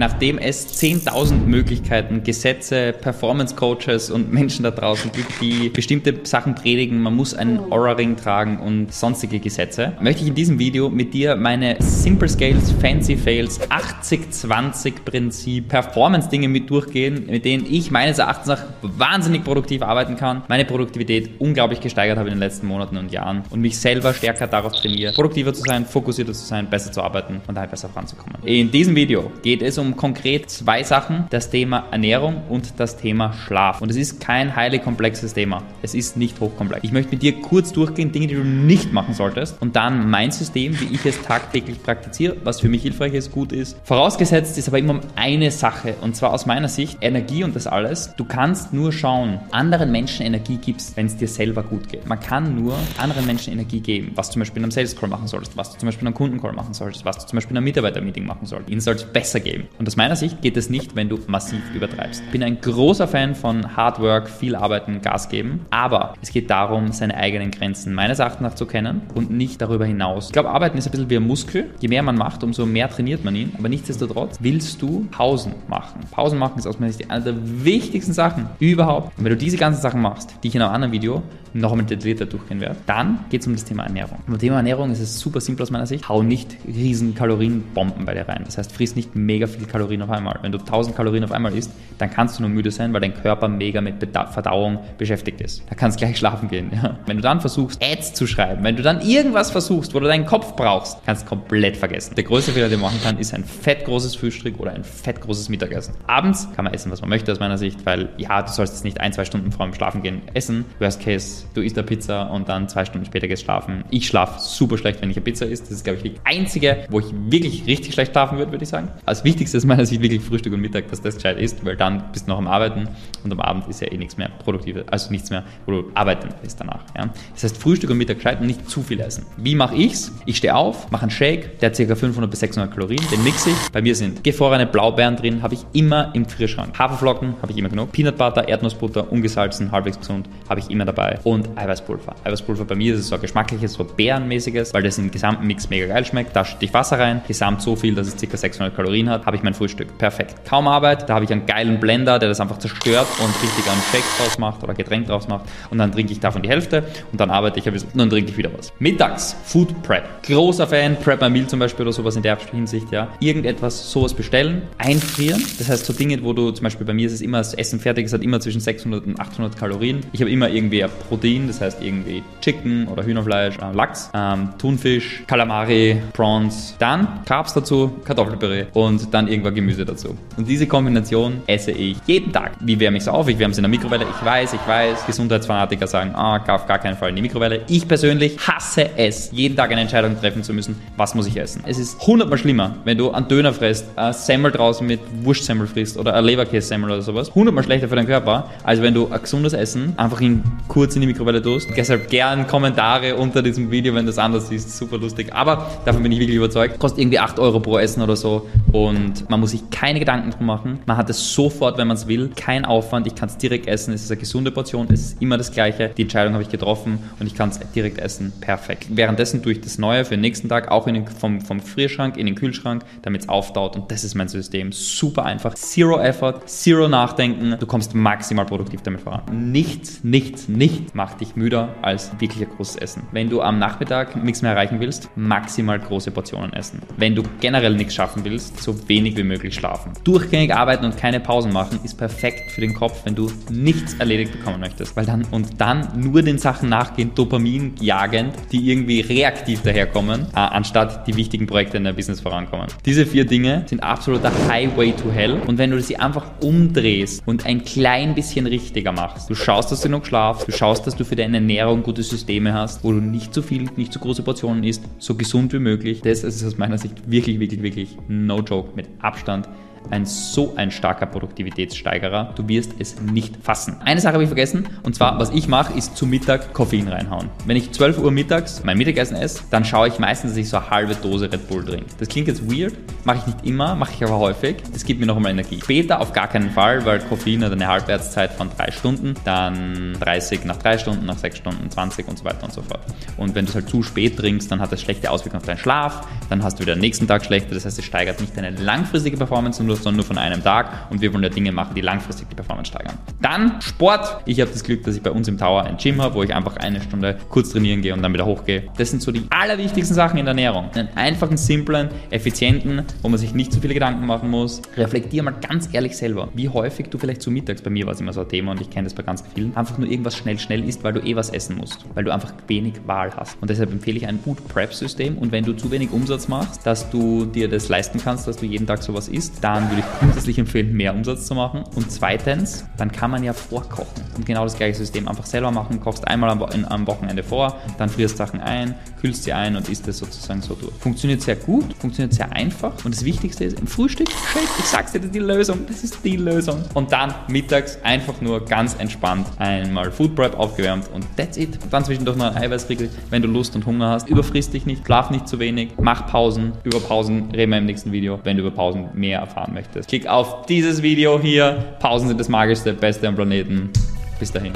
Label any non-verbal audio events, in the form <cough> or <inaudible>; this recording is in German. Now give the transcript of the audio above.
Nachdem es 10.000 Möglichkeiten, Gesetze, Performance Coaches und Menschen da draußen gibt, die bestimmte Sachen predigen, man muss einen Aura-Ring tragen und sonstige Gesetze, möchte ich in diesem Video mit dir meine Simple Scales, Fancy Fails, 80-20 Prinzip, Performance-Dinge mit durchgehen, mit denen ich meines Erachtens nach wahnsinnig produktiv arbeiten kann, meine Produktivität unglaublich gesteigert habe in den letzten Monaten und Jahren und mich selber stärker darauf trainiere, produktiver zu sein, fokussierter zu sein, besser zu arbeiten und daher besser voranzukommen. In diesem Video geht es um konkret zwei Sachen, das Thema Ernährung und das Thema Schlaf. Und es ist kein heilig komplexes Thema. Es ist nicht hochkomplex. Ich möchte mit dir kurz durchgehen, Dinge, die du nicht machen solltest und dann mein System, wie ich es tagtäglich praktiziere, was für mich hilfreich ist, gut ist. Vorausgesetzt ist aber immer um eine Sache und zwar aus meiner Sicht Energie und das alles. Du kannst nur schauen, anderen Menschen Energie gibst, wenn es dir selber gut geht. Man kann nur anderen Menschen Energie geben, was du zum Beispiel in einem Sales Call machen solltest, was du zum Beispiel in einem Kundencall machen solltest, was du zum Beispiel in einem Mitarbeitermeeting machen solltest. Ihnen soll es besser geben. Und aus meiner Sicht geht es nicht, wenn du massiv übertreibst. Ich bin ein großer Fan von Hard Work, viel arbeiten, Gas geben, aber es geht darum, seine eigenen Grenzen meines Erachtens nach zu kennen und nicht darüber hinaus. Ich glaube, Arbeiten ist ein bisschen wie ein Muskel. Je mehr man macht, umso mehr trainiert man ihn. Aber nichtsdestotrotz willst du Pausen machen. Pausen machen ist aus meiner Sicht eine der wichtigsten Sachen überhaupt. Und wenn du diese ganzen Sachen machst, die ich in einem anderen Video noch einmal detaillierter durchgehen werde, dann geht es um das Thema Ernährung. Beim Thema Ernährung ist es super simpel aus meiner Sicht. Hau nicht riesen Kalorienbomben bei dir rein. Das heißt, friss nicht mega viel Kalorien auf einmal. Wenn du 1000 Kalorien auf einmal isst, dann kannst du nur müde sein, weil dein Körper mega mit Verdauung beschäftigt ist. Da kannst du gleich <laughs> schlafen gehen. Ja. Wenn du dann versuchst, Ads zu schreiben, wenn du dann irgendwas versuchst, wo du deinen Kopf brauchst, kannst du komplett vergessen. Der größte Fehler, den man machen kann, ist ein fettgroßes Frühstück oder ein fettgroßes Mittagessen. Abends kann man essen, was man möchte aus meiner Sicht, weil ja, du sollst jetzt nicht ein, zwei Stunden vor dem Schlafen gehen essen. Worst case, du isst eine Pizza und dann zwei Stunden später gehst schlafen. Ich schlafe super schlecht, wenn ich eine Pizza isst. Das ist, glaube ich, die einzige, wo ich wirklich richtig schlecht schlafen würde, würde ich sagen. Als wichtigstes ist meiner Sicht wirklich Frühstück und Mittag, dass das gescheit ist, weil dann bist du noch am Arbeiten und am Abend ist ja eh nichts mehr Produktives, also nichts mehr, wo du arbeiten ist danach. Ja. Das heißt, Frühstück und Mittag gescheit und nicht zu viel essen. Wie mache ich's? Ich stehe auf, mache einen Shake, der hat ca. 500 bis 600 Kalorien, den mixe ich. Bei mir sind gefrorene Blaubeeren drin, habe ich immer im Gefrierschrank. Haferflocken habe ich immer genug. Peanut Butter, Erdnussbutter, ungesalzen, halbwegs gesund, habe ich immer dabei. Und Eiweißpulver. Eiweißpulver bei mir ist es so ein geschmackliches, so beerenmäßiges, weil das im gesamten Mix mega geil schmeckt. Da schütte ich Wasser rein, gesamt so viel, dass es ca. 600 Kalorien hat, habe ich mein Frühstück. Perfekt. Kaum Arbeit, da habe ich einen geilen Blender, der das einfach zerstört und richtig einen Shake draus macht oder Getränk draus macht. Und dann trinke ich davon die Hälfte und dann arbeite ich ein bisschen und dann trinke ich wieder was. Mittags, Food Prep. Großer Fan, Prep My Meal zum Beispiel oder sowas in der Hinsicht, ja. Irgendetwas, sowas bestellen, einfrieren. Das heißt, so Dinge, wo du zum Beispiel bei mir ist es immer, das Essen fertig es hat immer zwischen 600 und 800 Kalorien. Ich habe immer irgendwie ein Protein, das heißt irgendwie Chicken oder Hühnerfleisch, Lachs, ähm, Thunfisch, Kalamari, Prawns, dann Carbs dazu, Kartoffelpüree und dann irgendwann Gemüse dazu. Und diese Kombination esse ich jeden Tag. Wie wärme ich es auf? Ich wärme es in der Mikrowelle. Ich weiß, ich weiß, Gesundheitsfanatiker sagen, ah, auf gar keinen Fall in die Mikrowelle. Ich persönlich hasse es, jeden Tag eine Entscheidung treffen zu müssen, was muss ich essen. Es ist hundertmal schlimmer, wenn du einen Döner frisst, ein Semmel draußen mit Wurstsemmel frisst oder ein Leberkässemmel oder sowas. Hundertmal schlechter für deinen Körper, als wenn du ein gesundes Essen einfach in, kurz in die Mikrowelle tust. Deshalb gern Kommentare unter diesem Video, wenn das anders ist. Super lustig. Aber davon bin ich wirklich überzeugt. Kostet irgendwie 8 Euro pro Essen oder so und man muss sich keine Gedanken drum machen. Man hat es sofort, wenn man es will. Kein Aufwand. Ich kann es direkt essen. Es ist eine gesunde Portion. Es ist immer das Gleiche. Die Entscheidung habe ich getroffen und ich kann es direkt essen. Perfekt. Währenddessen tue ich das Neue für den nächsten Tag auch in den, vom, vom Gefrierschrank in den Kühlschrank, damit es auftaut. Und das ist mein System. Super einfach. Zero Effort, zero Nachdenken. Du kommst maximal produktiv damit voran. Nichts, nichts, nichts macht dich müder als wirklich ein großes Essen. Wenn du am Nachmittag nichts mehr erreichen willst, maximal große Portionen essen. Wenn du generell nichts schaffen willst, so wenig wie möglich schlafen. Durchgängig arbeiten und keine Pausen machen ist perfekt für den Kopf, wenn du nichts erledigt bekommen möchtest. Weil dann und dann nur den Sachen nachgehen, Dopamin jagend, die irgendwie reaktiv daherkommen, äh, anstatt die wichtigen Projekte in deinem Business vorankommen. Diese vier Dinge sind absoluter Highway to Hell. Und wenn du sie einfach umdrehst und ein klein bisschen richtiger machst, du schaust, dass du genug schlafst, du schaust, dass du für deine Ernährung gute Systeme hast, wo du nicht zu viel, nicht zu große Portionen isst, so gesund wie möglich. Das ist aus meiner Sicht wirklich, wirklich, wirklich no joke mit Abstand ein so ein starker Produktivitätssteigerer. Du wirst es nicht fassen. Eine Sache habe ich vergessen und zwar, was ich mache, ist zu Mittag Koffein reinhauen. Wenn ich 12 Uhr mittags mein Mittagessen esse, dann schaue ich meistens, dass ich so eine halbe Dose Red Bull trinke. Das klingt jetzt weird, mache ich nicht immer, mache ich aber häufig. Das gibt mir noch einmal Energie. Später auf gar keinen Fall, weil Koffein hat eine Halbwertszeit von 3 Stunden, dann 30 nach 3 Stunden, nach 6 Stunden, 20 und so weiter und so fort. Und wenn du es halt zu spät trinkst, dann hat das schlechte Auswirkungen auf deinen Schlaf, dann hast du wieder den nächsten Tag schlechter. Das heißt, es steigert nicht deine langfristige Performance, Stunde, sondern nur von einem Tag und wir wollen ja Dinge machen, die langfristig die Performance steigern. Dann Sport. Ich habe das Glück, dass ich bei uns im Tower ein Gym habe, wo ich einfach eine Stunde kurz trainieren gehe und dann wieder hochgehe. Das sind so die allerwichtigsten Sachen in der Ernährung. Einen einfachen, simplen, effizienten, wo man sich nicht zu viele Gedanken machen muss. Reflektier mal ganz ehrlich selber, wie häufig du vielleicht zu mittags, bei mir war es immer so ein Thema und ich kenne das bei ganz vielen, einfach nur irgendwas schnell, schnell isst, weil du eh was essen musst, weil du einfach wenig Wahl hast. Und deshalb empfehle ich ein Food Prep System und wenn du zu wenig Umsatz machst, dass du dir das leisten kannst, dass du jeden Tag sowas isst, dann würde ich grundsätzlich empfehlen, mehr Umsatz zu machen. Und zweitens, dann kann man ja vorkochen und genau das gleiche System einfach selber machen, kochst einmal am, Wochenende vor, dann frierst Sachen ein, kühlst sie ein und isst es sozusagen so durch. Funktioniert sehr gut, funktioniert sehr einfach und das Wichtigste ist, im Frühstück, ich sag's dir, das ist die Lösung, das ist die Lösung. Und dann mittags einfach nur ganz entspannt einmal Food Prep aufgewärmt und that's it. Und dann zwischendurch noch ein Eiweißriegel, wenn du Lust und Hunger hast. Überfrisst dich nicht, schlaf nicht zu wenig, mach Pausen. Über Pausen reden wir im nächsten Video, wenn du über Pausen mehr erfahren möchtest. Klick auf dieses Video hier. Pausen sind das magischste, beste am Planeten. Bis dahin.